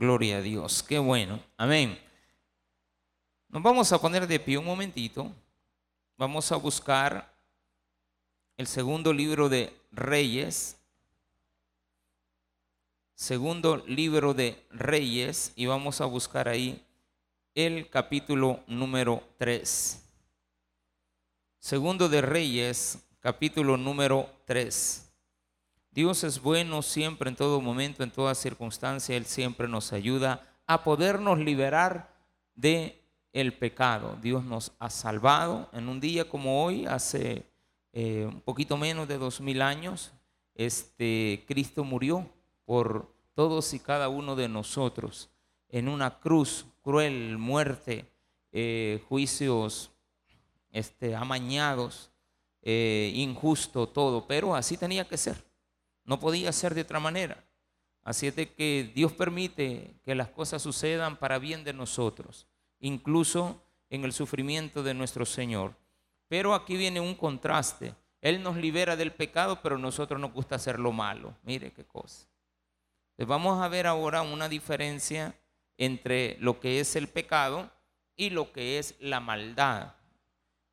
Gloria a Dios. Qué bueno. Amén. Nos vamos a poner de pie un momentito. Vamos a buscar el segundo libro de Reyes. Segundo libro de Reyes. Y vamos a buscar ahí el capítulo número 3. Segundo de Reyes, capítulo número 3. Dios es bueno siempre, en todo momento, en toda circunstancia. Él siempre nos ayuda a podernos liberar de el pecado. Dios nos ha salvado en un día como hoy, hace eh, un poquito menos de dos mil años. Este Cristo murió por todos y cada uno de nosotros en una cruz cruel, muerte, eh, juicios este, amañados, eh, injusto todo, pero así tenía que ser. No podía ser de otra manera. Así es de que Dios permite que las cosas sucedan para bien de nosotros, incluso en el sufrimiento de nuestro Señor. Pero aquí viene un contraste. Él nos libera del pecado, pero nosotros nos gusta hacer lo malo. Mire qué cosa. vamos a ver ahora una diferencia entre lo que es el pecado y lo que es la maldad.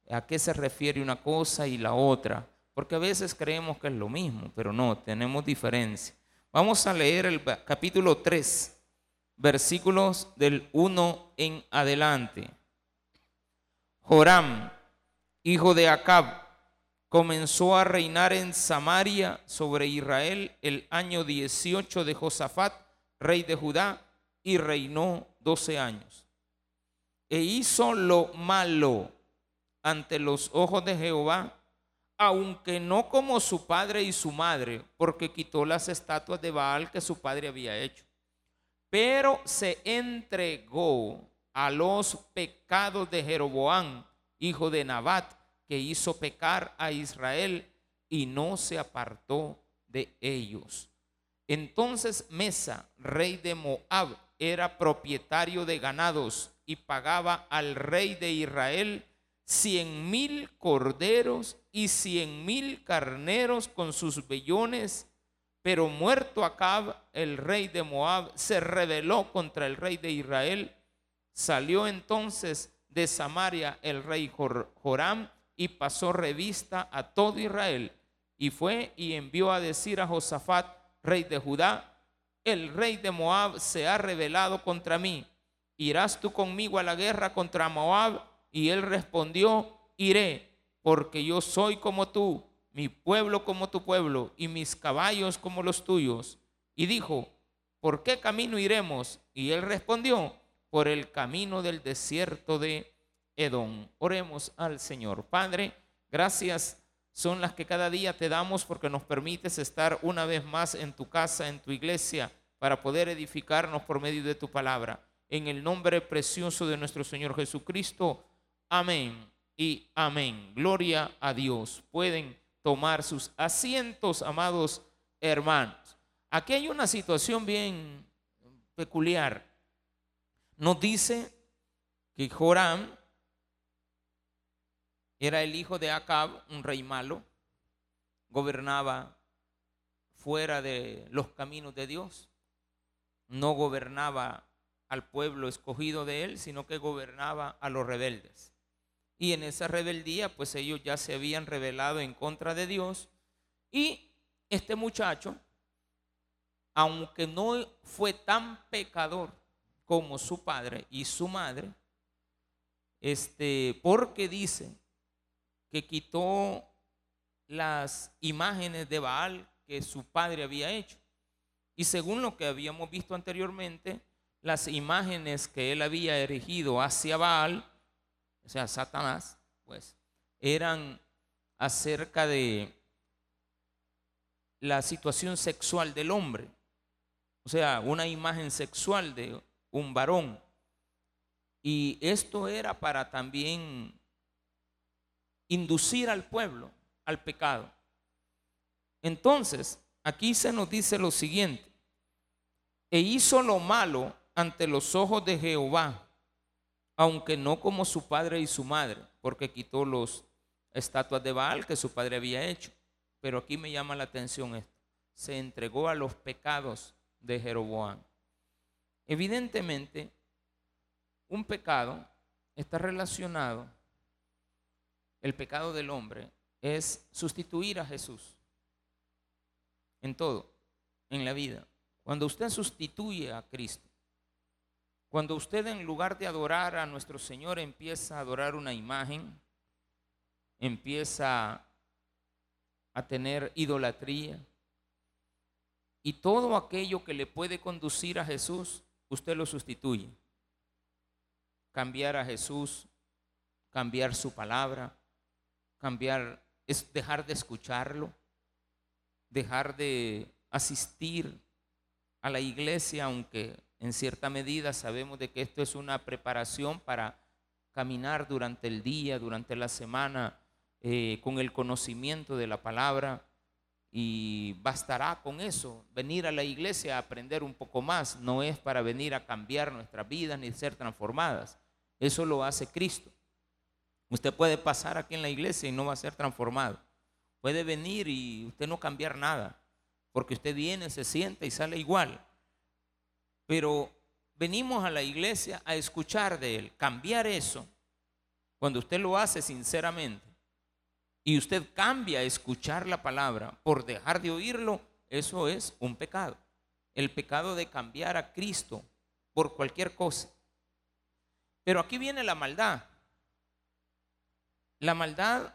¿A qué se refiere una cosa y la otra? Porque a veces creemos que es lo mismo, pero no, tenemos diferencia. Vamos a leer el capítulo 3, versículos del 1 en adelante. Joram, hijo de Acab, comenzó a reinar en Samaria sobre Israel el año 18 de Josafat, rey de Judá, y reinó 12 años. E hizo lo malo ante los ojos de Jehová aunque no como su padre y su madre, porque quitó las estatuas de Baal que su padre había hecho, pero se entregó a los pecados de Jeroboam, hijo de Nabat, que hizo pecar a Israel y no se apartó de ellos. Entonces Mesa, rey de Moab, era propietario de ganados y pagaba al rey de Israel cien mil corderos y cien mil carneros con sus vellones. Pero muerto Acab, el rey de Moab, se rebeló contra el rey de Israel. Salió entonces de Samaria el rey Joram y pasó revista a todo Israel. Y fue y envió a decir a Josafat, rey de Judá, el rey de Moab se ha rebelado contra mí. ¿Irás tú conmigo a la guerra contra Moab? Y él respondió, iré, porque yo soy como tú, mi pueblo como tu pueblo, y mis caballos como los tuyos. Y dijo, ¿por qué camino iremos? Y él respondió, por el camino del desierto de Edom. Oremos al Señor. Padre, gracias son las que cada día te damos porque nos permites estar una vez más en tu casa, en tu iglesia, para poder edificarnos por medio de tu palabra. En el nombre precioso de nuestro Señor Jesucristo. Amén y amén. Gloria a Dios. Pueden tomar sus asientos, amados hermanos. Aquí hay una situación bien peculiar. Nos dice que Joram era el hijo de Acab, un rey malo, gobernaba fuera de los caminos de Dios, no gobernaba al pueblo escogido de él, sino que gobernaba a los rebeldes. Y en esa rebeldía, pues ellos ya se habían rebelado en contra de Dios. Y este muchacho, aunque no fue tan pecador como su padre y su madre, este, porque dice que quitó las imágenes de Baal que su padre había hecho. Y según lo que habíamos visto anteriormente, las imágenes que él había erigido hacia Baal o sea, Satanás, pues, eran acerca de la situación sexual del hombre. O sea, una imagen sexual de un varón. Y esto era para también inducir al pueblo al pecado. Entonces, aquí se nos dice lo siguiente. E hizo lo malo ante los ojos de Jehová aunque no como su padre y su madre, porque quitó los estatuas de Baal que su padre había hecho. Pero aquí me llama la atención esto. Se entregó a los pecados de Jeroboam. Evidentemente, un pecado está relacionado, el pecado del hombre es sustituir a Jesús en todo, en la vida. Cuando usted sustituye a Cristo, cuando usted en lugar de adorar a nuestro Señor empieza a adorar una imagen, empieza a tener idolatría y todo aquello que le puede conducir a Jesús, usted lo sustituye. Cambiar a Jesús, cambiar su palabra, cambiar, es dejar de escucharlo, dejar de asistir a la iglesia, aunque en cierta medida sabemos de que esto es una preparación para caminar durante el día, durante la semana, eh, con el conocimiento de la palabra. Y bastará con eso, venir a la iglesia a aprender un poco más. No es para venir a cambiar nuestras vidas ni ser transformadas. Eso lo hace Cristo. Usted puede pasar aquí en la iglesia y no va a ser transformado. Puede venir y usted no cambiar nada, porque usted viene, se sienta y sale igual. Pero venimos a la iglesia a escuchar de Él. Cambiar eso, cuando usted lo hace sinceramente, y usted cambia a escuchar la palabra por dejar de oírlo, eso es un pecado. El pecado de cambiar a Cristo por cualquier cosa. Pero aquí viene la maldad. La maldad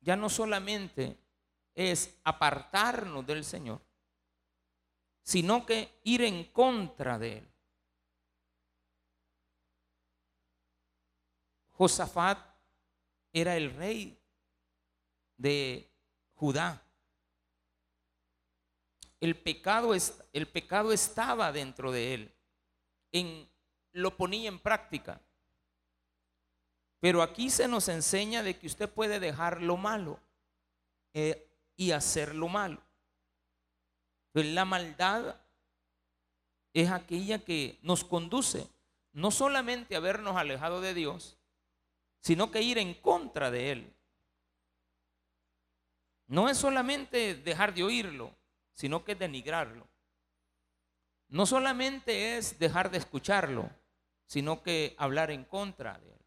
ya no solamente es apartarnos del Señor, sino que ir en contra de Él. Josafat era el rey de Judá. El pecado, el pecado estaba dentro de él. En, lo ponía en práctica. Pero aquí se nos enseña de que usted puede dejar lo malo eh, y hacer lo malo. Pues la maldad es aquella que nos conduce no solamente a vernos alejado de Dios, sino que ir en contra de Él. No es solamente dejar de oírlo, sino que denigrarlo. No solamente es dejar de escucharlo, sino que hablar en contra de Él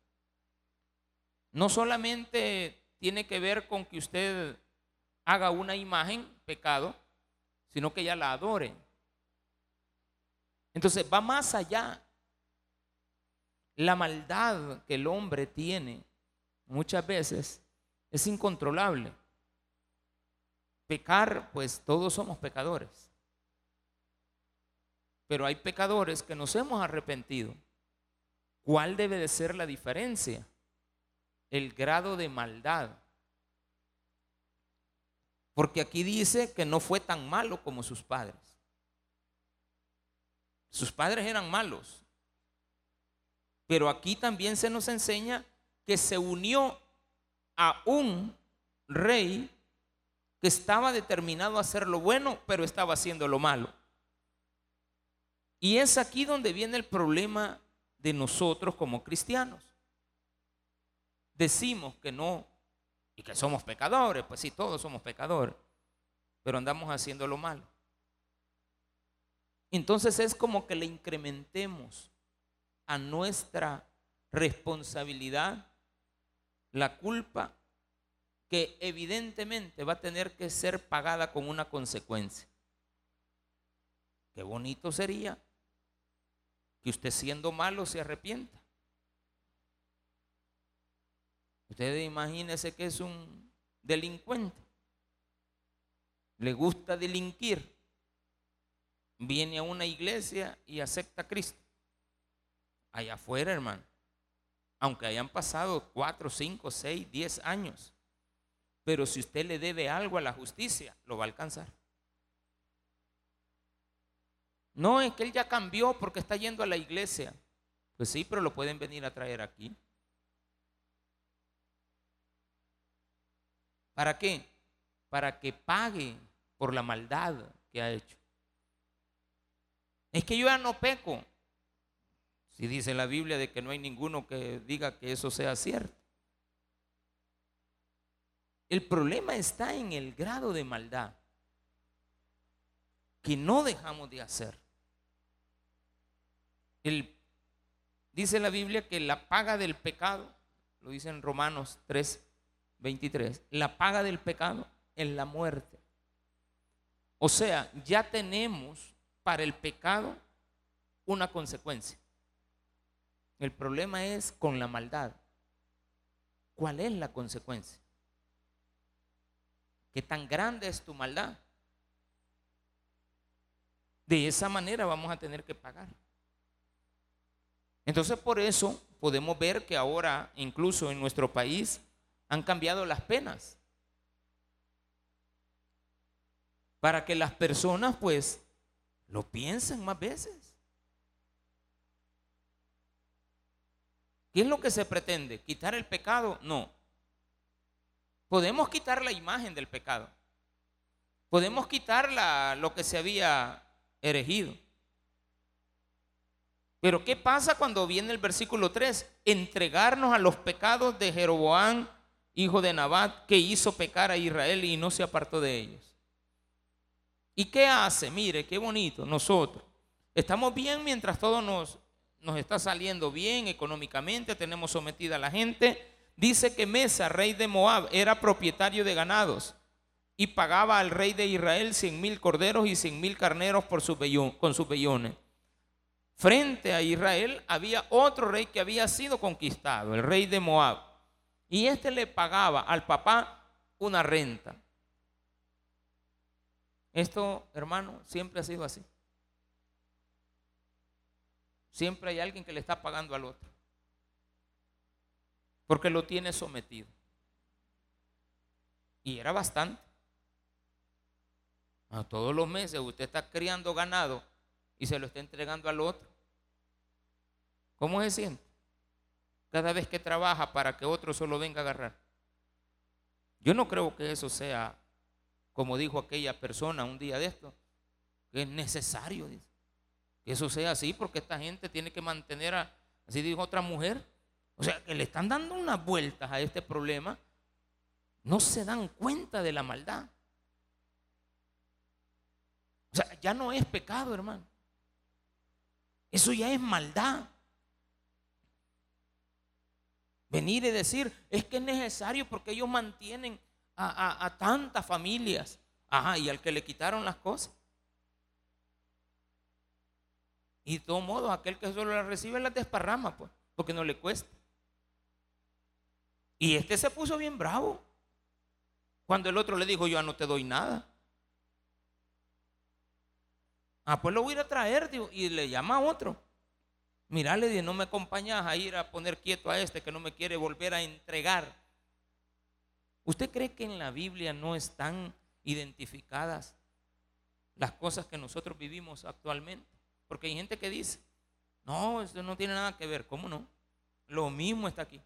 no solamente tiene que ver con que usted haga una imagen, pecado, sino que ya la adore. Entonces va más allá. La maldad que el hombre tiene muchas veces es incontrolable. Pecar, pues todos somos pecadores. Pero hay pecadores que nos hemos arrepentido. ¿Cuál debe de ser la diferencia? el grado de maldad. Porque aquí dice que no fue tan malo como sus padres. Sus padres eran malos. Pero aquí también se nos enseña que se unió a un rey que estaba determinado a hacer lo bueno, pero estaba haciendo lo malo. Y es aquí donde viene el problema de nosotros como cristianos decimos que no y que somos pecadores, pues sí, todos somos pecadores, pero andamos haciendo lo malo. Entonces es como que le incrementemos a nuestra responsabilidad la culpa que evidentemente va a tener que ser pagada con una consecuencia. Qué bonito sería que usted siendo malo se arrepienta. Ustedes imagínense que es un delincuente. Le gusta delinquir. Viene a una iglesia y acepta a Cristo. Allá afuera, hermano. Aunque hayan pasado cuatro, cinco, seis, diez años. Pero si usted le debe algo a la justicia, lo va a alcanzar. No es que él ya cambió porque está yendo a la iglesia. Pues sí, pero lo pueden venir a traer aquí. ¿Para qué? Para que pague por la maldad que ha hecho. Es que yo ya no peco. Si dice la Biblia de que no hay ninguno que diga que eso sea cierto. El problema está en el grado de maldad que no dejamos de hacer. Dice la Biblia que la paga del pecado, lo dice en Romanos 3, 23, la paga del pecado es la muerte. O sea, ya tenemos para el pecado una consecuencia. El problema es con la maldad. ¿Cuál es la consecuencia? ¿Qué tan grande es tu maldad? De esa manera vamos a tener que pagar. Entonces por eso podemos ver que ahora incluso en nuestro país han cambiado las penas. Para que las personas pues lo piensen más veces. ¿Qué es lo que se pretende? ¿Quitar el pecado? No. Podemos quitar la imagen del pecado. Podemos quitar lo que se había erigido. Pero ¿qué pasa cuando viene el versículo 3? Entregarnos a los pecados de Jeroboam, hijo de Nabat, que hizo pecar a Israel y no se apartó de ellos. ¿Y qué hace? Mire, qué bonito, nosotros. Estamos bien mientras todo nos, está saliendo bien económicamente, tenemos sometida a la gente. Dice que Mesa, rey de Moab, era propietario de ganados y pagaba al rey de Israel cien mil corderos y cien mil carneros por con sus vellones. Frente a Israel había otro rey que había sido conquistado, el rey de Moab. Y este le pagaba al papá una renta. Esto, hermano, siempre ha sido así. Siempre hay alguien que le está pagando al otro. Porque lo tiene sometido. Y era bastante. A todos los meses usted está criando ganado y se lo está entregando al otro. ¿Cómo se siente? Cada vez que trabaja para que otro solo venga a agarrar. Yo no creo que eso sea, como dijo aquella persona un día de esto, que es necesario. Que eso sea así porque esta gente tiene que mantener, a, así dijo otra mujer, o sea, que le están dando unas vueltas a este problema, no se dan cuenta de la maldad. O sea, ya no es pecado, hermano. Eso ya es maldad. Venir y decir, es que es necesario porque ellos mantienen a, tantas familias. Ajá, y al que le quitaron las cosas. Y de todos modos, aquel que solo las recibe las desparrama, pues, porque no le cuesta. Y este se puso bien bravo. Cuando el otro le dijo, yo no te doy nada. Ah, pues lo voy a a traer, y le llama a otro. Mira, le no me acompañas a ir a poner quieto a este que no me quiere volver a entregar. ¿Usted cree que en la Biblia no están identificadas las cosas que nosotros vivimos actualmente? Porque hay gente que dice, no, eso no tiene nada que ver. ¿Cómo no? Lo mismo está aquí.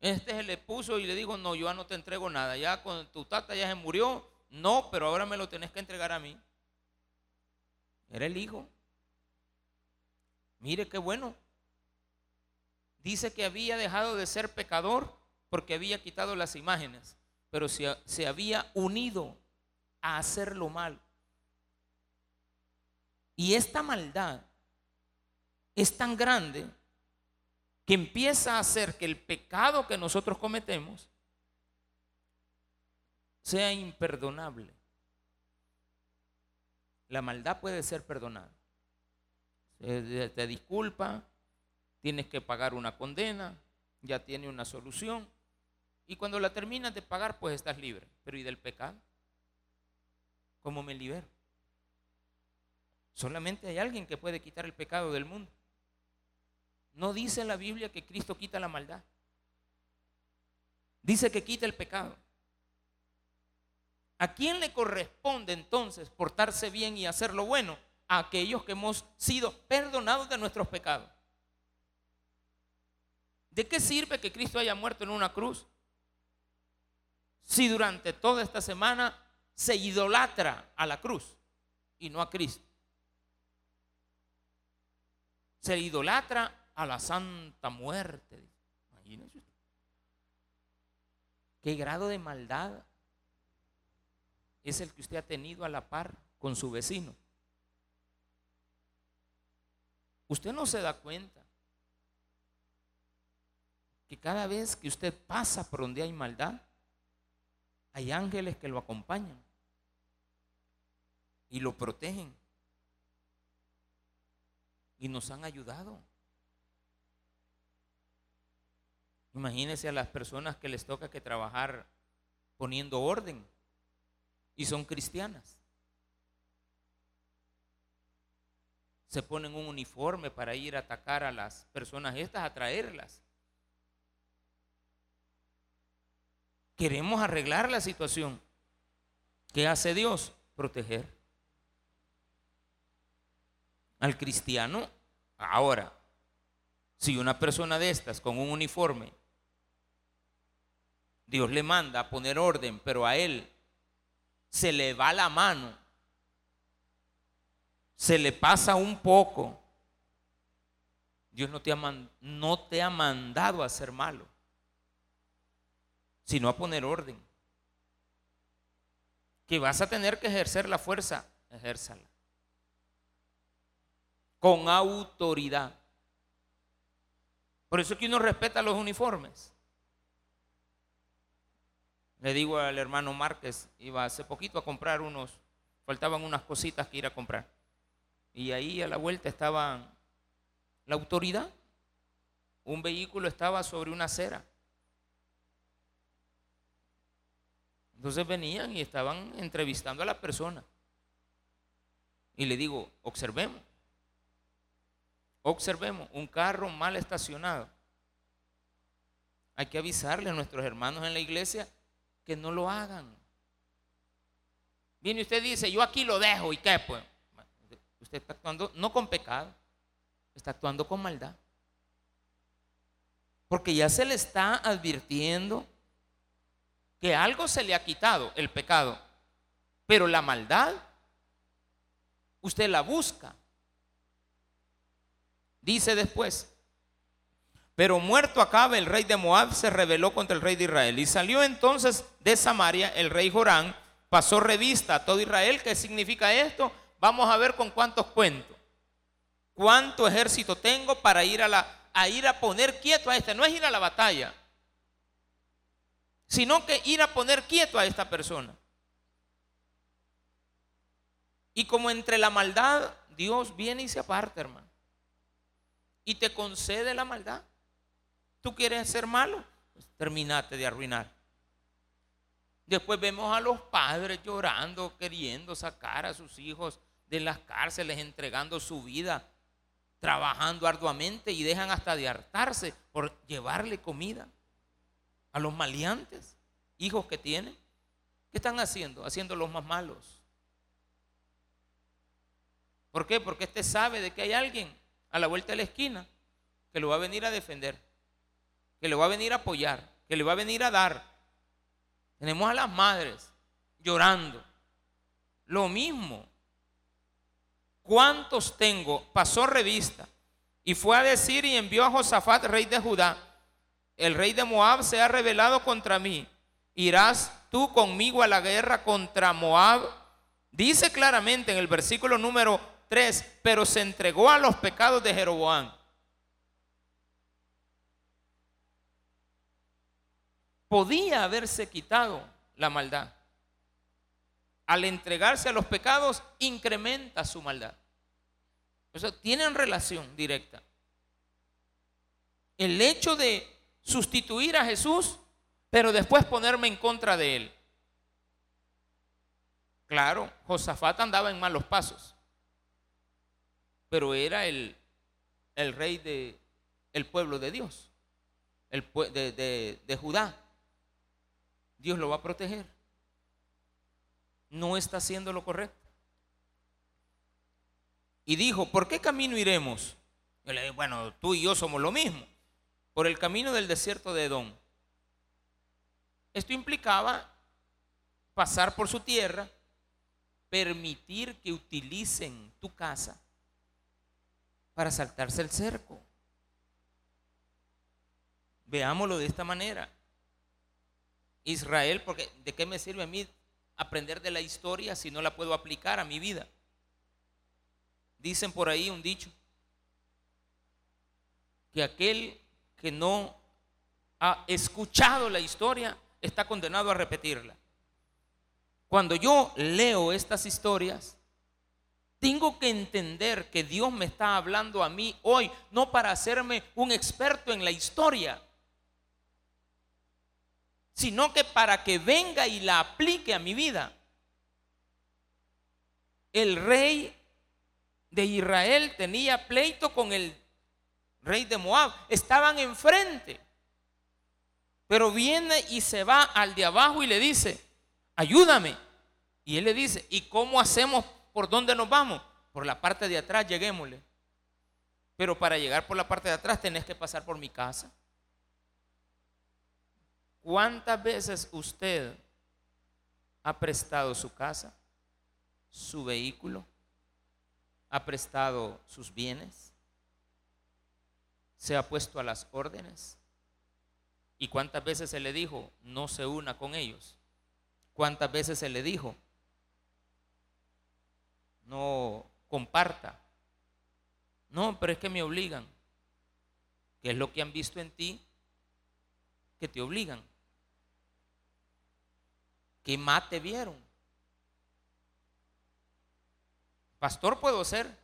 Este se le puso y le dijo, no, yo no te entrego nada. Ya con tu tata ya se murió. No, pero ahora me lo tenés que entregar a mí. Era el hijo. Mire qué bueno. Dice que había dejado de ser pecador porque había quitado las imágenes, pero se, se había unido a hacer lo mal. Y esta maldad es tan grande que empieza a hacer que el pecado que nosotros cometemos sea imperdonable la maldad puede ser perdonada. Te disculpa, tienes que pagar una condena, ya tiene una solución. Y cuando la terminas de pagar, pues estás libre. Pero ¿y del pecado? ¿Cómo me libero? Solamente hay alguien que puede quitar el pecado del mundo. No dice la Biblia que Cristo quita la maldad. Dice que quita el pecado. ¿A quién le corresponde entonces portarse bien y hacer lo bueno? Aquellos que hemos sido perdonados de nuestros pecados. ¿De qué sirve que Cristo haya muerto en una cruz? Si durante toda esta semana se idolatra a la cruz y no a Cristo. Se idolatra a la santa muerte. Imagínense. ¿Qué grado de maldad es el que usted ha tenido a la par con su vecino. Usted no se da cuenta que cada vez que usted pasa por donde hay maldad, hay ángeles que lo acompañan y lo protegen y nos han ayudado. Imagínense a las personas que les toca que trabajar poniendo orden y son cristianas. Se ponen un uniforme para ir a atacar a las personas estas, a traerlas. Queremos arreglar la situación. ¿Qué hace Dios? Proteger. Al cristiano, ahora, si una persona de estas con un uniforme, Dios le manda a poner orden, pero a él se le va la mano, se le pasa un poco, Dios no te ha, mandado a ser malo sino a poner orden. Que vas a tener que ejercer la fuerza, ejérzala. Con autoridad. Por eso que uno respeta los uniformes. Le digo al hermano Márquez, iba hace poquito a comprar unos, faltaban unas cositas que ir a comprar. Y ahí a la vuelta estaba la autoridad. Un vehículo estaba sobre una acera. Entonces venían y estaban entrevistando a la persona. Y le digo, observemos. Observemos, un carro mal estacionado. Hay que avisarle a nuestros hermanos en la iglesia que no lo hagan. Viene usted dice, yo aquí lo dejo y qué pues. Usted está actuando no con pecado, está actuando con maldad. Porque ya se le está advirtiendo que algo se le ha quitado, el pecado, pero la maldad, usted la busca. Dice después, pero muerto Acabe, el rey de Moab, se rebeló contra el rey de Israel. Y salió entonces de Samaria el rey Jorán, pasó revista a todo Israel. ¿Qué significa esto? Vamos a ver con cuántos cuento. ¿Cuánto ejército tengo para ir a, la, ir a poner quieto a este? No es ir a la batalla sino que ir a poner quieto a esta persona. Y como entre la maldad, Dios viene y se aparta, hermano. Y te concede la maldad. ¿Tú quieres ser malo? Pues terminate de arruinar. Después vemos a los padres llorando, queriendo sacar a sus hijos de las cárceles, entregando su vida, trabajando arduamente y dejan hasta de hartarse por llevarle comida a los maleantes, hijos que tienen. ¿Qué están haciendo? Haciendo los más malos. ¿Por qué? Porque este sabe de que hay alguien a la vuelta de la esquina que lo va a venir a defender, que le va a venir a apoyar, que le va a venir a dar. Tenemos a las madres llorando. Lo mismo. ¿Cuántos tengo? Pasó revista y fue a decir y envió a Josafat, rey de Judá, el rey de Moab se ha rebelado contra mí. ¿Irás tú conmigo a la guerra contra Moab? Dice claramente en el versículo número 3, pero se entregó a los pecados de Jeroboam. Podía haberse quitado la maldad. Al entregarse a los pecados, incrementa su maldad. O sea, tienen relación directa. El hecho de sustituir a Jesús, pero después ponerme en contra de él. Claro, Josafat andaba en malos pasos, pero era el, el rey del el pueblo de Dios, el, de, de, de Judá. Dios lo va a proteger. No está haciendo lo correcto. Y dijo, ¿por qué camino iremos? Le dije, bueno, tú y yo somos lo mismo por el camino del desierto de Edom. Esto implicaba pasar por su tierra, permitir que utilicen tu casa para saltarse el cerco. Veámoslo de esta manera. Israel, porque ¿de qué me sirve a mí aprender de la historia si no la puedo aplicar a mi vida? Dicen por ahí un dicho, que aquel que no ha escuchado la historia está condenado a repetirla. Cuando yo leo estas historias, tengo que entender que Dios me está hablando a mí hoy, no para hacerme un experto en la historia, sino que para que venga y la aplique a mi vida. El rey de Israel tenía pleito con el rey de Moab, estaban enfrente. Pero viene y se va al de abajo y le dice, ayúdame. Y él le dice, ¿y cómo hacemos? ¿Por dónde nos vamos? Por la parte de atrás, lleguémosle. Pero para llegar por la parte de atrás tenés que pasar por mi casa. ¿Cuántas veces usted ha prestado su casa, su vehículo, ha prestado sus bienes, se ha puesto a las órdenes? ¿Y cuántas veces se le dijo, no se una con ellos? ¿Cuántas veces se le dijo, no comparta? No, pero es que me obligan. ¿Qué es lo que han visto en ti que te obligan? ¿Qué más te vieron? Pastor puedo ser,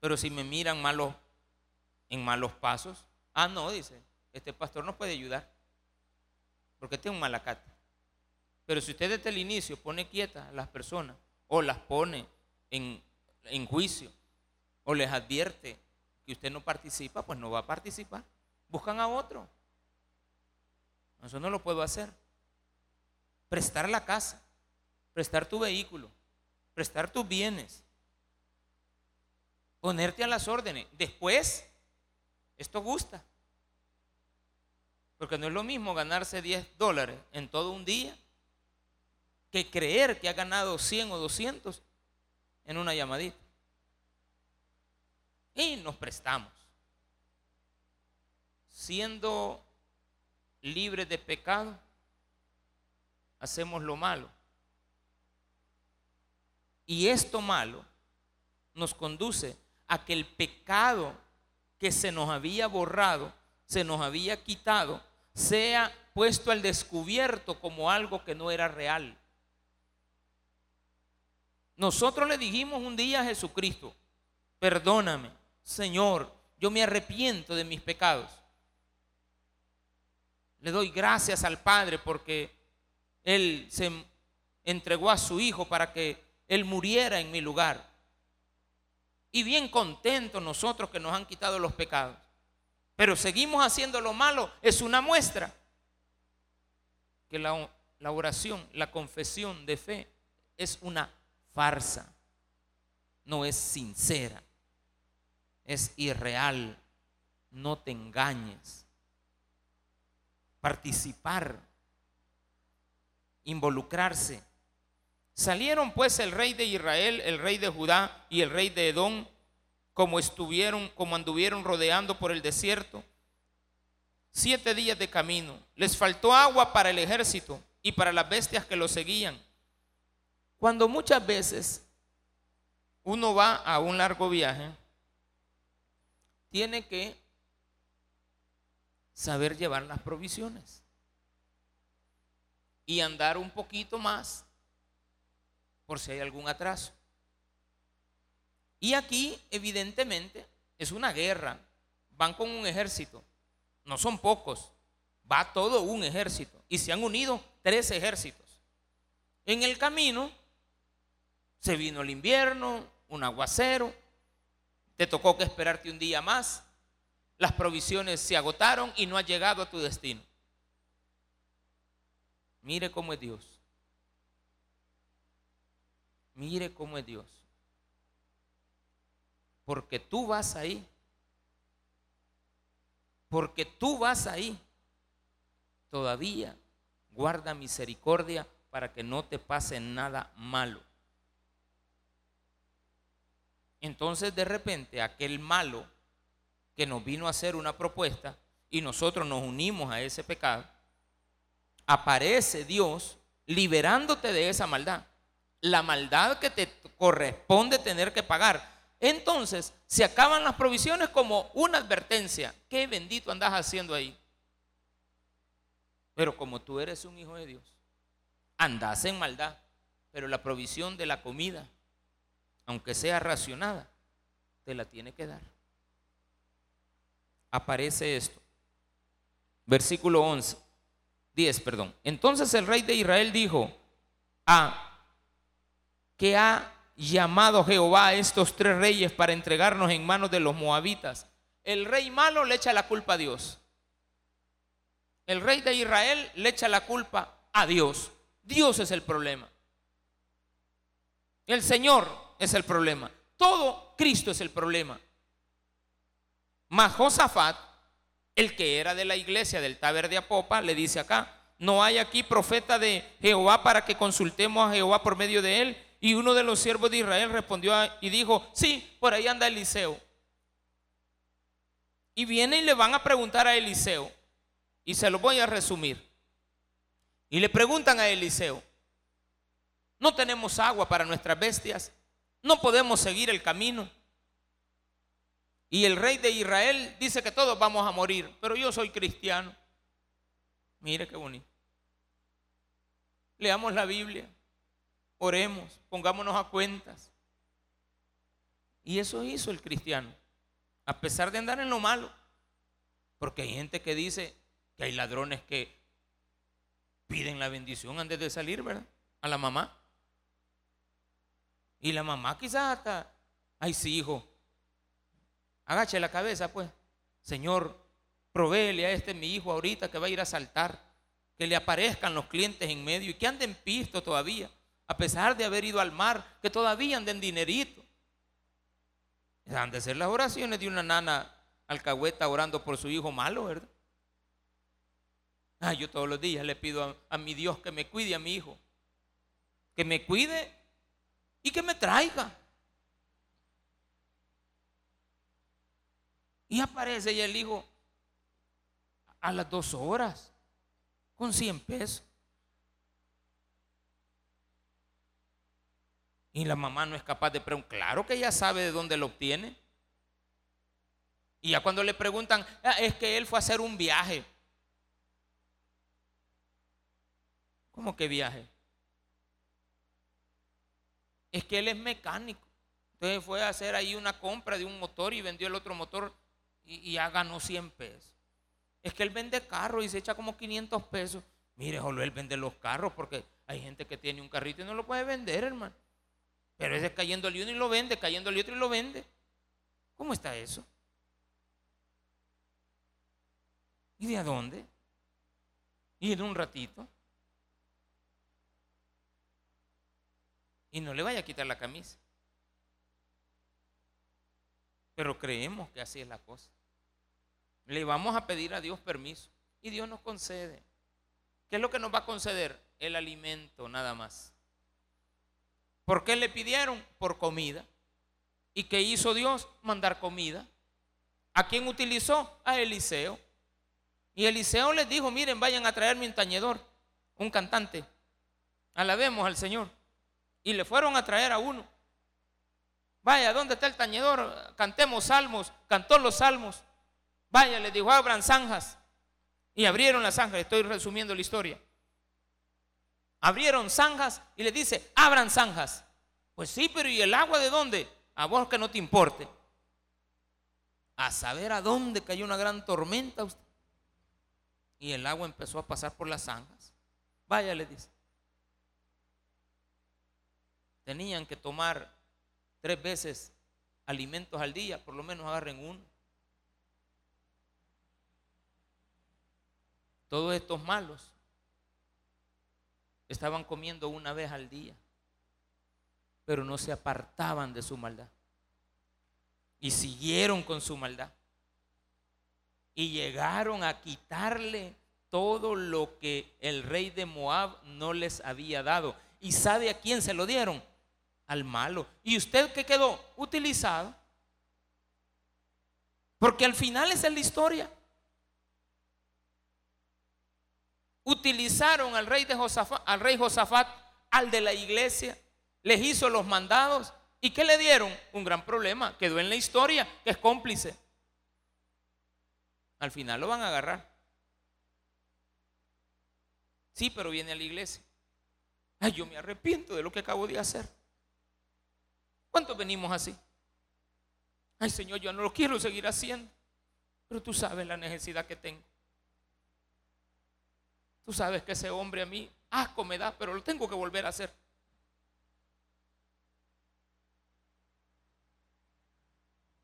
pero si me miran malos, en malos pasos, ah, no, dice, este pastor nos puede ayudar, porque tiene un malacate. Pero si usted desde el inicio pone quieta a las personas, o las pone en, en juicio, o les advierte que usted no participa, pues no va a participar. Buscan a otro. Eso no lo puedo hacer. Prestar la casa, prestar tu vehículo, prestar tus bienes, ponerte a las órdenes. Después, esto gusta. Porque no es lo mismo ganarse 10 dólares en todo un día que creer que ha ganado 100 o 200 en una llamadita. Y nos prestamos. Siendo libres de pecado, hacemos lo malo. Y esto malo nos conduce a que el pecado que se nos había borrado se nos había quitado, sea puesto al descubierto como algo que no era real. Nosotros le dijimos un día a Jesucristo, perdóname, Señor, yo me arrepiento de mis pecados. Le doy gracias al Padre porque Él se entregó a su Hijo para que Él muriera en mi lugar. Y bien contentos nosotros que nos han quitado los pecados pero seguimos haciendo lo malo, es una muestra que la, la, oración, la confesión de fe es una farsa, no es sincera, es irreal, no te engañes. Participar, involucrarse. Salieron pues el rey de Israel, el rey de Judá y el rey de Edom como estuvieron, como anduvieron rodeando por el desierto. Siete días de camino. Les faltó agua para el ejército y para las bestias que lo seguían. Cuando muchas veces uno va a un largo viaje, tiene que saber llevar las provisiones y andar un poquito más por si hay algún atraso. Y aquí, evidentemente, es una guerra. Van con un ejército. No son pocos. Va todo un ejército. Y se han unido tres ejércitos. En el camino se vino el invierno, un aguacero. Te tocó que esperarte un día más. Las provisiones se agotaron y no has llegado a tu destino. Mire cómo es Dios. Mire cómo es Dios porque tú vas ahí. Porque tú vas ahí. Todavía guarda misericordia para que no te pase nada malo. Entonces de repente aquel malo que nos vino a hacer una propuesta y nosotros nos unimos a ese pecado, aparece Dios liberándote de esa maldad. La maldad que te corresponde tener que pagar Entonces se acaban las provisiones como una advertencia. Qué bendito andas haciendo ahí. Pero como tú eres un hijo de Dios, andas en maldad. Pero la provisión de la comida, aunque sea racionada, te la tiene que dar. Aparece esto. Versículo 11. 10, perdón. Entonces el rey de Israel dijo, a que ha llamado Jehová a estos tres reyes para entregarnos en manos de los moabitas. El rey malo le echa la culpa a Dios. El rey de Israel le echa la culpa a Dios. Dios es el problema. El Señor es el problema. Todo Cristo es el problema. Mas Josafat, el que era de la iglesia del Taber de Apopa, le dice acá, no hay aquí profeta de Jehová para que consultemos a Jehová por medio de él. Y uno de los siervos de Israel respondió y dijo, sí, por ahí anda Eliseo. Y viene y le van a preguntar a Eliseo. Y se lo voy a resumir. Y le preguntan a Eliseo, no tenemos agua para nuestras bestias, no podemos seguir el camino. Y el rey de Israel dice que todos vamos a morir, pero yo soy cristiano. Mire qué bonito. Leamos la Biblia, oremos, pongámonos a cuentas. Y eso hizo el cristiano, a pesar de andar en lo malo. Porque hay gente que dice que hay ladrones que piden la bendición antes de salir, ¿verdad? A la mamá. Y la mamá quizás hasta, ay sí, hijo, agache la cabeza, pues. Señor, provéele a este mi hijo ahorita que va a ir a saltar, que le aparezcan los clientes en medio y que anden pisto todavía, a pesar de haber ido al mar, que todavía anden dinerito. Han de ser las oraciones de una nana alcahueta orando por su hijo malo, ¿verdad? Ah, yo todos los días le pido a, a mi Dios que me cuide a mi hijo, que me cuide y que me traiga. Y aparece ya el hijo a las dos horas con 100 pesos. Y la mamá no es capaz de preguntar. Claro que ella sabe de dónde lo obtiene. Y ya cuando le preguntan, ah, es que él fue a hacer un viaje. ¿Cómo que viaje? Es que él es mecánico. Entonces fue a hacer ahí una compra de un motor y vendió el otro motor y, ya ganó 100 pesos. Es que él vende carros y se echa como 500 pesos. Mire, solo él vende los carros porque hay gente que tiene un carrito y no lo puede vender, hermano. Pero ese cayendo el uno y lo vende, cayendo el otro y lo vende. ¿Cómo está eso? ¿Y de a dónde? ¿Y en un ratito? y no le vaya a quitar la camisa. Pero creemos que así es la cosa. Le vamos a pedir a Dios permiso y Dios nos concede. ¿Qué es lo que nos va a conceder? El alimento nada más. ¿Por qué le pidieron? Por comida. ¿Y qué hizo Dios? Mandar comida. ¿A quién utilizó? A Eliseo. Y Eliseo les dijo, miren, vayan a traerme un tañedor, un cantante. Alabemos al Señor y le fueron a traer a uno. Vaya, ¿dónde está el tañedor? Cantemos salmos. Cantó los salmos. Vaya, le dijo, abran zanjas. Y abrieron las zanjas. Estoy resumiendo la historia. Abrieron zanjas y le dice, abran zanjas. Pues sí, pero ¿y el agua de dónde? A vos que no te importe. A saber a dónde cayó una gran tormenta. Y el agua empezó a pasar por las zanjas. Vaya, le dice. tenían que tomar tres veces alimentos al día, por lo menos agarren uno. Todos estos malos estaban comiendo una vez al día, pero no se apartaban de su maldad. Y siguieron con su maldad. Y llegaron a quitarle todo lo que el rey de Moab no les había dado. ¿Y sabe a quién se lo dieron? al malo. ¿Y usted qué quedó? Utilizado. Porque al final esa es la historia. Utilizaron al rey de Josafat, al rey Josafat, al de la iglesia, les hizo los mandados ¿Y qué le dieron? Un gran problema. Quedó en la historia que es cómplice. Al final lo van a agarrar. Sí, pero viene a la iglesia. Ay, yo me arrepiento de lo que acabo de hacer. ¿Cuántos venimos así? Ay, Señor, yo no lo quiero seguir haciendo. Pero tú sabes la necesidad que tengo. Tú sabes que ese hombre a mí asco me da, pero lo tengo que volver a hacer.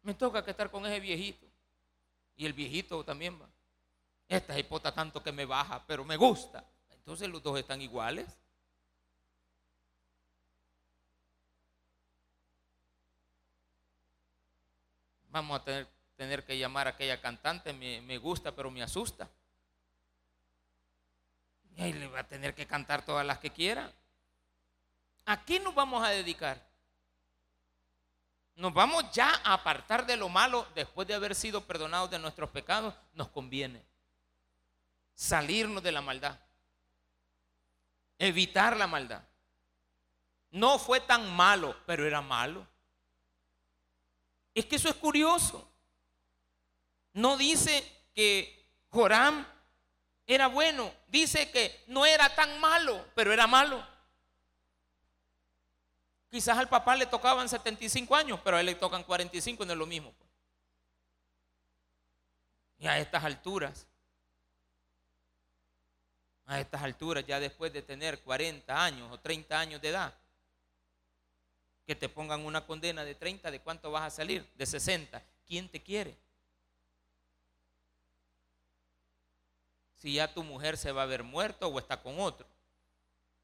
Me toca que estar con ese viejito. Y el viejito también va. Esta hipota tanto que me baja, pero me gusta. Entonces los dos están iguales. Vamos a tener, que llamar a aquella cantante, me gusta, pero me asusta. Y ahí le va a tener que cantar todas las que quiera. ¿A qué nos vamos a dedicar? Nos vamos ya a apartar de lo malo después de haber sido perdonados de nuestros pecados. Nos conviene salirnos de la maldad, evitar la maldad. No fue tan malo, pero era malo. Es que eso es curioso. No dice que Joram era bueno. Dice que no era tan malo, pero era malo. Quizás al papá le tocaban 75 años, pero a él le tocan 45, no es lo mismo. Pues. Y a estas alturas, a estas alturas, ya después de tener 40 años o 30 años de edad, que te pongan una condena de 30, ¿de cuánto vas a salir? De 60. ¿Quién te quiere? Si ya tu mujer se va a ver muerto o está con otro.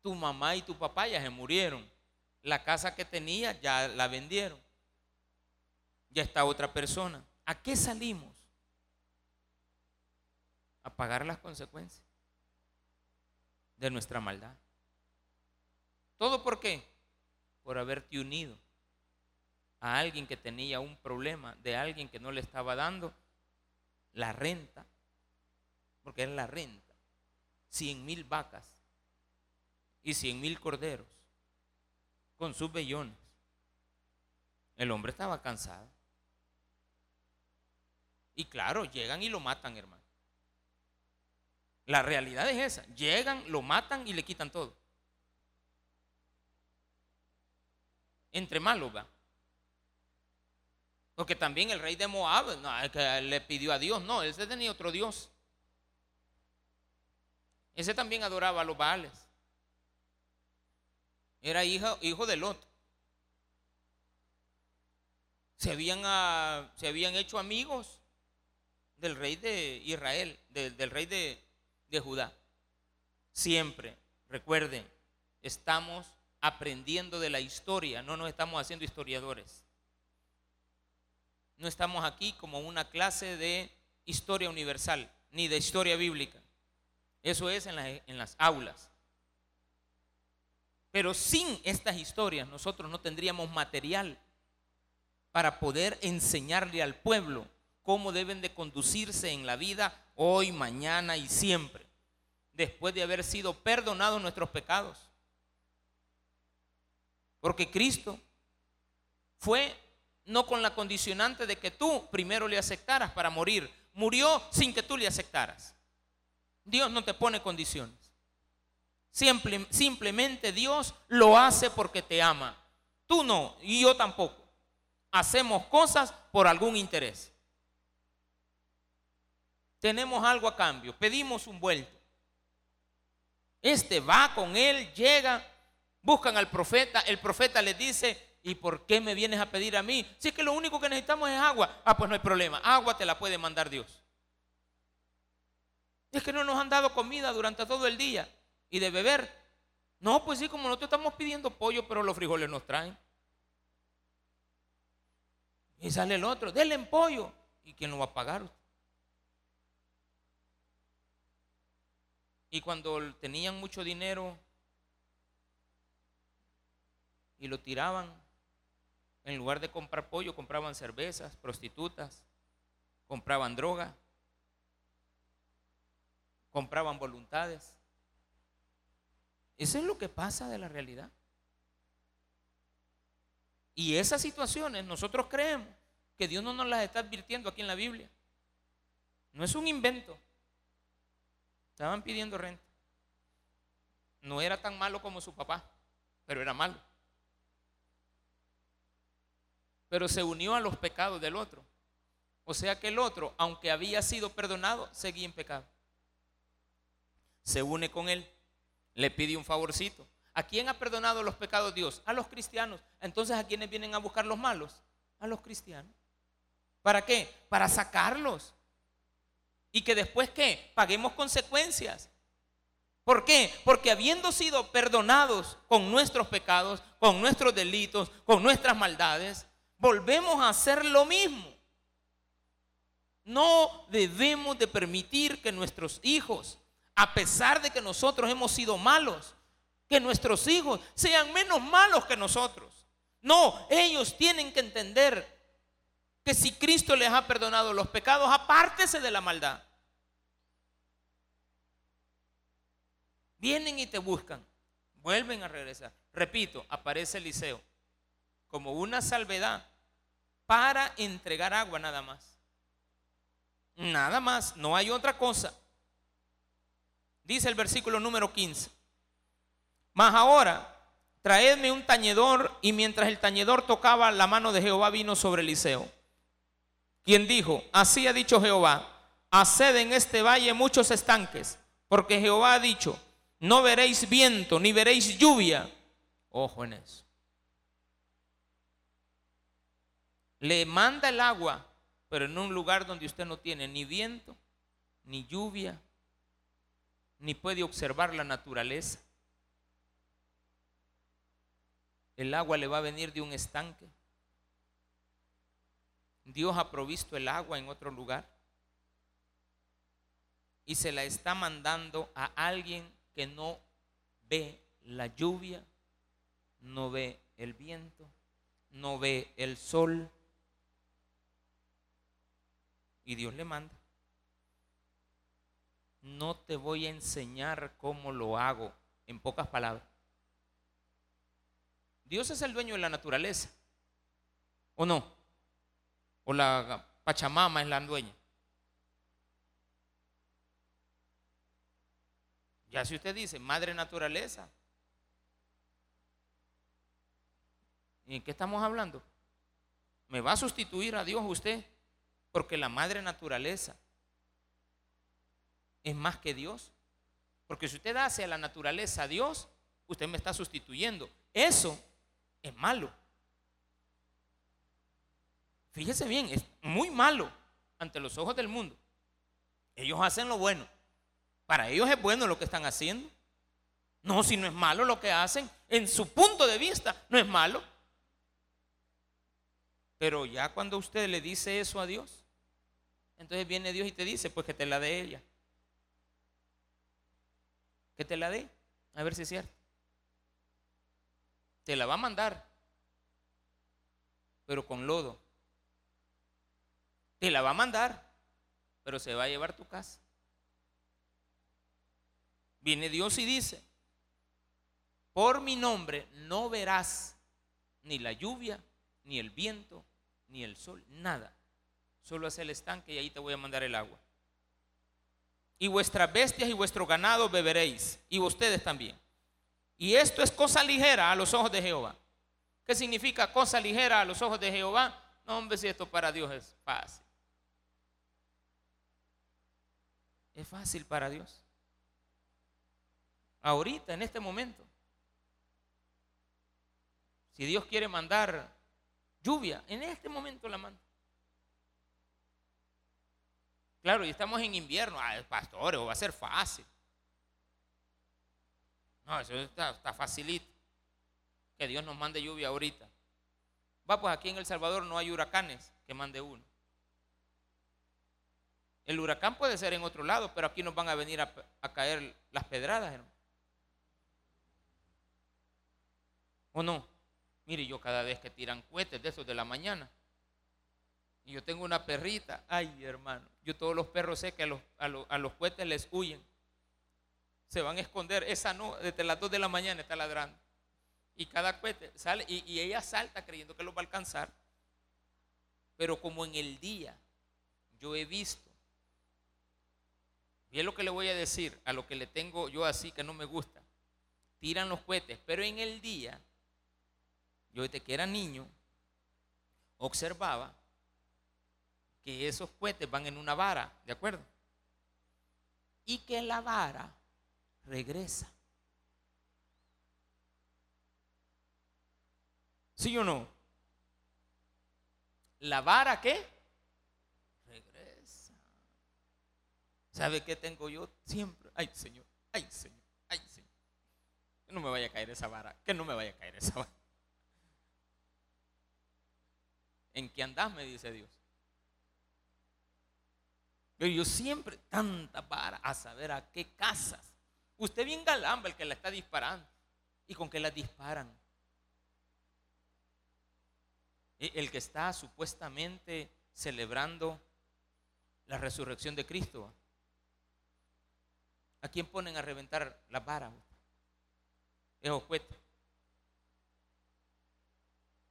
Tu mamá y tu papá ya se murieron. La casa que tenía ya la vendieron. Ya está otra persona. ¿A qué salimos? A pagar las consecuencias de nuestra maldad. ¿Todo por qué? Por haberte unido a alguien que tenía un problema, de alguien que no le estaba dando la renta, porque es la renta, cien mil vacas y cien mil corderos con sus vellones. El hombre estaba cansado. Y claro, llegan y lo matan, hermano. La realidad es esa. Llegan, lo matan y le quitan todo. Entre malos va. Porque también el rey de Moab no, le pidió a Dios. No, él se tenía otro Dios. Ese también adoraba a los Baales. Era hijo, hijo de Lot. Se habían, ah, se habían hecho amigos del rey de Israel, del rey de, de Judá. Siempre, recuerden, estamos aprendiendo de la historia, no nos estamos haciendo historiadores. No estamos aquí como una clase de historia universal, ni de historia bíblica. Eso es en, las aulas. Pero sin estas historias nosotros no tendríamos material para poder enseñarle al pueblo cómo deben de conducirse en la vida hoy, mañana y siempre, después de haber sido perdonados nuestros pecados. Porque Cristo fue no con la condicionante de que tú primero le aceptaras para morir, murió sin que tú le aceptaras. Dios no te pone condiciones. simplemente Dios lo hace porque te ama. Tú no, y yo tampoco. Hacemos cosas por algún interés. Tenemos algo a cambio, pedimos un vuelto. Este va con él, llega, buscan al profeta, el profeta les dice, ¿y por qué me vienes a pedir a mí? Si es que lo único que necesitamos es agua. Ah, pues no hay problema, agua te la puede mandar Dios. Es que no nos han dado comida durante todo el día y de beber. No, pues sí, como nosotros estamos pidiendo pollo, pero los frijoles nos traen. Y sale el otro, denle en pollo. ¿Y quién lo va a pagar? Y cuando tenían mucho dinero y lo tiraban, en lugar de comprar pollo, compraban cervezas, prostitutas, compraban droga compraban voluntades. Eso es lo que pasa de la realidad. Y esas situaciones nosotros creemos que Dios no nos las está advirtiendo aquí en la Biblia. No es un invento. Estaban pidiendo renta. No era tan malo como su papá, pero era malo. Pero se unió a los pecados del otro. O sea que el otro, aunque había sido perdonado, seguía en pecado. Se une con él, le pide un favorcito. ¿A quién ha perdonado los pecados Dios? A los cristianos. Entonces, ¿a quiénes vienen a buscar los malos? A los cristianos. ¿Para qué? Para sacarlos. Y que después, ¿qué? Paguemos consecuencias. ¿Por qué? Porque habiendo sido perdonados con nuestros pecados, con nuestros delitos, con nuestras maldades, volvemos a hacer lo mismo. No debemos de permitir que nuestros hijos, a pesar de que nosotros hemos sido malos, que nuestros hijos sean menos malos que nosotros. No, ellos tienen que entender que si Cristo les ha perdonado los pecados, apártese de la maldad. Vienen y te buscan, vuelven a regresar. Repito, aparece Eliseo como una salvedad para entregar agua nada más. Nada más, no hay otra cosa. Dice el versículo número 15. Mas ahora, traedme un tañedor, y mientras el tañedor tocaba, la mano de Jehová vino sobre Eliseo, quien dijo, así ha dicho Jehová, haced en este valle muchos estanques, porque Jehová ha dicho, no veréis viento, ni veréis lluvia. Ojo en eso. Le manda el agua pero en un lugar donde usted no tiene ni viento, ni lluvia, ni puede observar la naturaleza. El agua le va a venir de un estanque. Dios ha provisto el agua en otro lugar y se la está mandando a alguien que no ve la lluvia, no ve el viento, no ve el sol, y Dios le manda. No te voy a enseñar cómo lo hago, en pocas palabras. Dios es el dueño de la naturaleza, ¿o no? ¿O la Pachamama es la dueña? Ya si usted dice, madre naturaleza, ¿y en qué estamos hablando? ¿Me va a sustituir a Dios usted? Porque la madre naturaleza es más que Dios. Porque si usted hace a la naturaleza a Dios, usted me está sustituyendo. Eso es malo. Fíjese bien, es muy malo ante los ojos del mundo. Ellos hacen lo bueno. Para ellos es bueno lo que están haciendo. No, si no es malo lo que hacen, en su punto de vista no es malo. Pero ya cuando usted le dice eso a Dios, entonces viene Dios y te dice, pues que te la dé ella. Que te la dé, a ver si es cierto. Te la va a mandar, pero con lodo. Te la va a mandar, pero se va a llevar tu casa. Viene Dios y dice, por mi nombre no verás ni la lluvia, ni el viento, ni el sol, nada. Solo haz el estanque y ahí te voy a mandar el agua. Y vuestras bestias y vuestro ganado beberéis, y ustedes también. Y esto es cosa ligera a los ojos de Jehová. ¿Qué significa cosa ligera a los ojos de Jehová? No, hombre, si esto para Dios es fácil. Es fácil para Dios. Ahorita, en este momento. Si Dios quiere mandar lluvia, en este momento la manda. Claro, y estamos en invierno. Ah, pastor, va a ser fácil. No, eso está, está facilito. Que Dios nos mande lluvia ahorita. Va, pues aquí en El Salvador no hay huracanes que mande uno. El huracán puede ser en otro lado, pero aquí nos van a venir a, a caer las pedradas, hermano. ¿O no? Mire, yo cada vez que tiran cohetes de esos de la mañana, y yo tengo una perrita, ay hermano, yo todos los perros sé que a los, a los, cohetes les huyen. Se van a esconder. Esa no, desde las 2 de la mañana está ladrando. Y cada cohete sale y, ella salta creyendo que lo va a alcanzar. Pero como en el día yo he visto, y es lo que le voy a decir a lo que le tengo yo así que no me gusta, tiran los cohetes, pero en el día, yo desde que era niño, observaba que esos cohetes van en una vara, ¿de acuerdo? Y que la vara regresa. ¿Sí o no? ¿La vara qué? Regresa. ¿Sabe qué tengo yo siempre? Ay, Señor, ay, Señor, ay, Señor. Que no me vaya a caer esa vara, que no me vaya a caer esa vara. ¿En qué andás? Me dice Dios. Pero yo siempre, tanta vara a saber a qué casas. Usted bien galamba el que la está disparando. ¿Y con qué la disparan? E, el que está supuestamente celebrando la resurrección de Cristo. ¿A quién ponen a reventar la vara? Esos cohetes.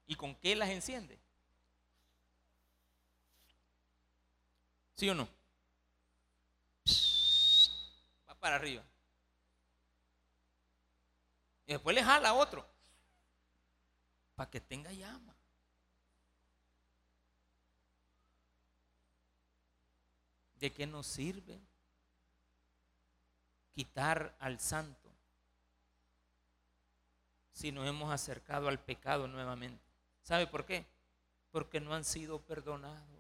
¿Y con qué las enciende? ¿Sí o no? Va para arriba. Y después le jala a otro. Para que tenga llama. ¿De qué nos sirve quitar al santo si nos hemos acercado al pecado nuevamente? ¿Sabe por qué? Porque no han sido perdonados.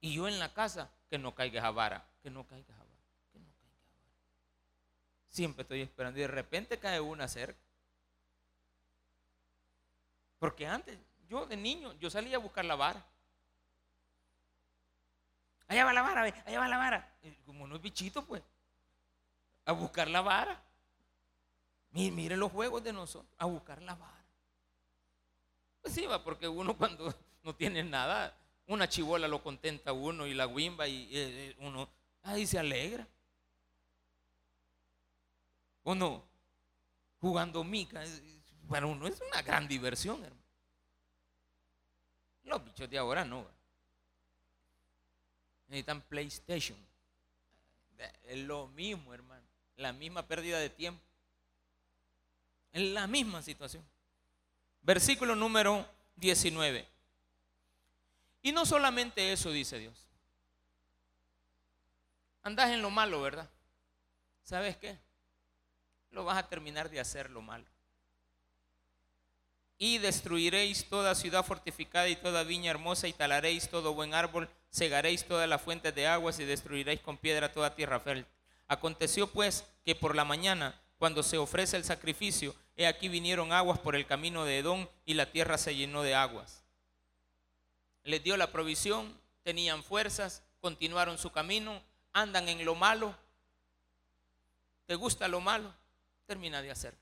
Y yo en la casa, que no caiga a vara, que no caiga a vara, que no caiga a vara. Siempre estoy esperando y de repente cae una cerca. Porque antes, yo de niño, yo salía a buscar la vara. Allá va la vara, allá va la vara. como no es bichito, pues, a buscar la vara. Mire, los juegos de nosotros, a buscar la vara. Pues sí, va, porque uno cuando no tiene nada, una chivola lo contenta uno y la guimba y eh, eh, uno, ahí se alegra. Uno jugando mica, para uno es una gran diversión, hermano. Los bichos de ahora no necesitan PlayStation. Es lo mismo, hermano. La misma pérdida de tiempo. Es la misma situación. Versículo número 19. Y no solamente eso dice Dios. Andás en lo malo, ¿verdad? ¿Sabes qué? Lo vas a terminar de hacer lo malo y destruiréis toda ciudad fortificada y toda viña hermosa y talaréis todo buen árbol, cegaréis todas las fuentes de aguas y destruiréis con piedra toda tierra fértil. Aconteció pues que por la mañana, cuando se ofrece el sacrificio, he aquí vinieron aguas por el camino de Edom y la tierra se llenó de aguas. Les dio la provisión, tenían fuerzas, continuaron su camino, andan en lo malo. ¿Te gusta lo malo? Termina de hacer.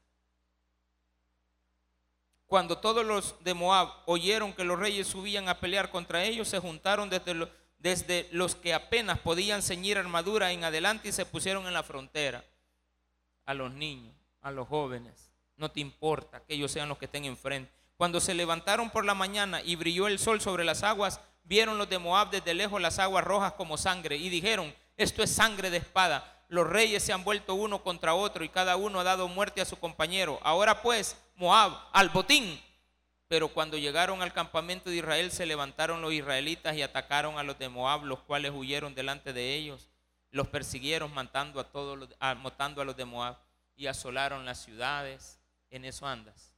Cuando todos los de Moab oyeron que los reyes subían a pelear contra ellos, se juntaron desde, desde los que apenas podían ceñir armadura en adelante y se pusieron en la frontera. A los niños, a los jóvenes, no te importa que ellos sean los que estén enfrente. Cuando se levantaron por la mañana y brilló el sol sobre las aguas, vieron los de Moab desde lejos las aguas rojas como sangre y dijeron, esto es sangre de espada los reyes se han vuelto uno contra otro y cada uno ha dado muerte a su compañero. Ahora pues, Moab, al botín. Pero cuando llegaron al campamento de Israel, se levantaron los israelitas y atacaron a los de Moab, los cuales huyeron delante de ellos. Los persiguieron matando a todos los, matando a los de Moab y asolaron las ciudades. En eso andas.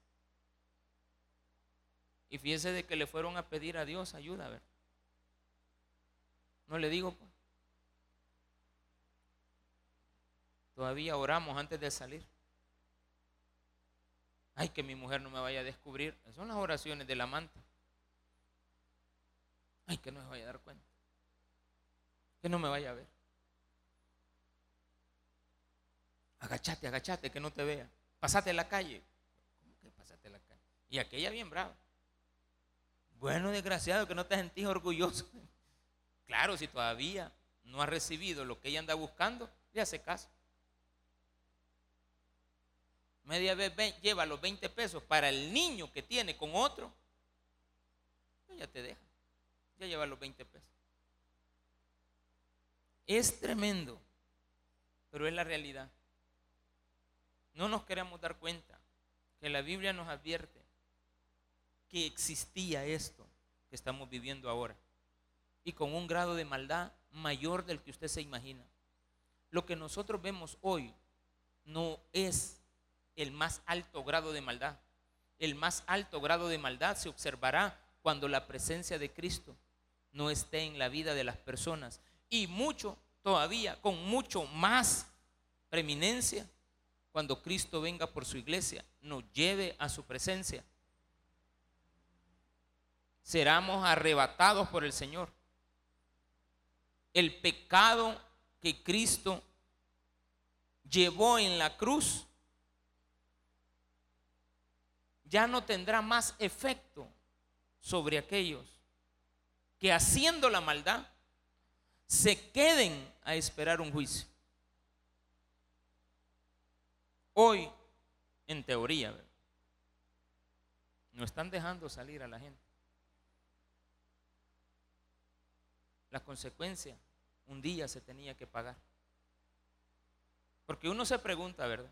Y fíjese de que le fueron a pedir a Dios ayuda, a ver. No le digo, pues. Todavía oramos antes de salir. Ay, que mi mujer no me vaya a descubrir. Son las oraciones del amante. Ay, que no me vaya a dar cuenta. Que no me vaya a ver. Agachate, agachate, que no te vea. Pasate la calle. ¿Cómo que pasate la calle? Y aquella bien brava. Bueno, desgraciado, que no te sentís orgulloso. Claro, si todavía no ha recibido lo que ella anda buscando, le hace caso. media vez lleva los 20 pesos para el niño que tiene con otro, ya te deja, ya lleva los 20 pesos. Es tremendo, pero es la realidad. No nos queremos dar cuenta que la Biblia nos advierte que existía esto que estamos viviendo ahora y con un grado de maldad mayor del que usted se imagina. Lo que nosotros vemos hoy no es el más alto grado de maldad. El más alto grado de maldad se observará cuando la presencia de Cristo no esté en la vida de las personas. Y mucho todavía, con mucho más preeminencia, cuando Cristo venga por su iglesia, nos lleve a su presencia. Seramos arrebatados por el Señor. El pecado que Cristo llevó en la cruz ya no tendrá más efecto sobre aquellos que haciendo la maldad se queden a esperar un juicio. Hoy, en teoría, no están dejando salir a la gente. La consecuencia, un día se tenía que pagar. Porque uno se pregunta, ¿verdad?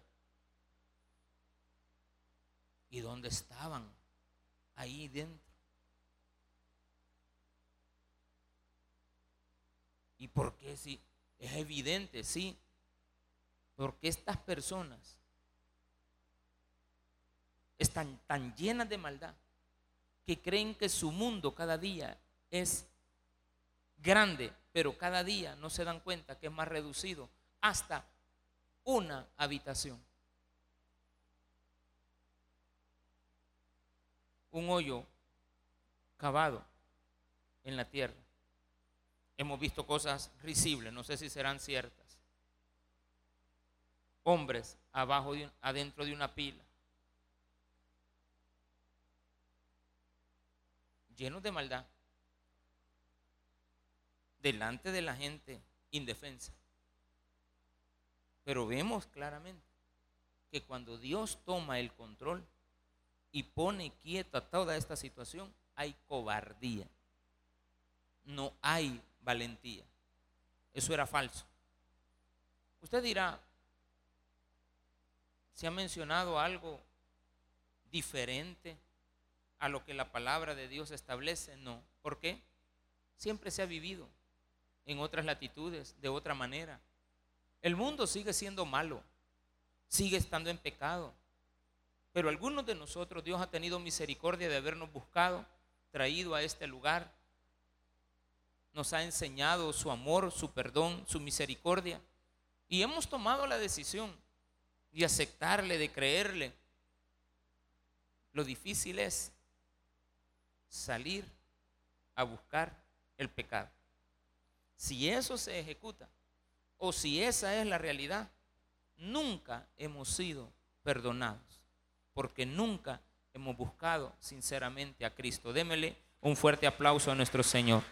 ¿Y dónde estaban? Ahí dentro. ¿Y por qué si es evidente, sí? Porque estas personas están tan llenas de maldad que creen que su mundo cada día es grande, pero cada día no se dan cuenta que es más reducido hasta una habitación. un hoyo cavado en la tierra. Hemos visto cosas risibles, no sé si serán ciertas. Hombres abajo de adentro de una pila. Llenos de maldad. Delante de la gente indefensa. Pero vemos claramente que cuando Dios toma el control, y pone quieta toda esta situación, hay cobardía. No hay valentía. Eso era falso. Usted dirá, ¿se ha mencionado algo diferente a lo que la palabra de Dios establece? No. ¿Por qué? Siempre se ha vivido en otras latitudes, de otra manera. El mundo sigue siendo malo, sigue estando en pecado, pero algunos de nosotros Dios ha tenido misericordia de habernos buscado, traído a este lugar. Nos ha enseñado su amor, su perdón, su misericordia. Y hemos tomado la decisión de aceptarle, de creerle. Lo difícil es salir a buscar el pecado. Si eso se ejecuta o si esa es la realidad, nunca hemos sido perdonados porque nunca hemos buscado sinceramente a Cristo. Démele un fuerte aplauso a nuestro Señor.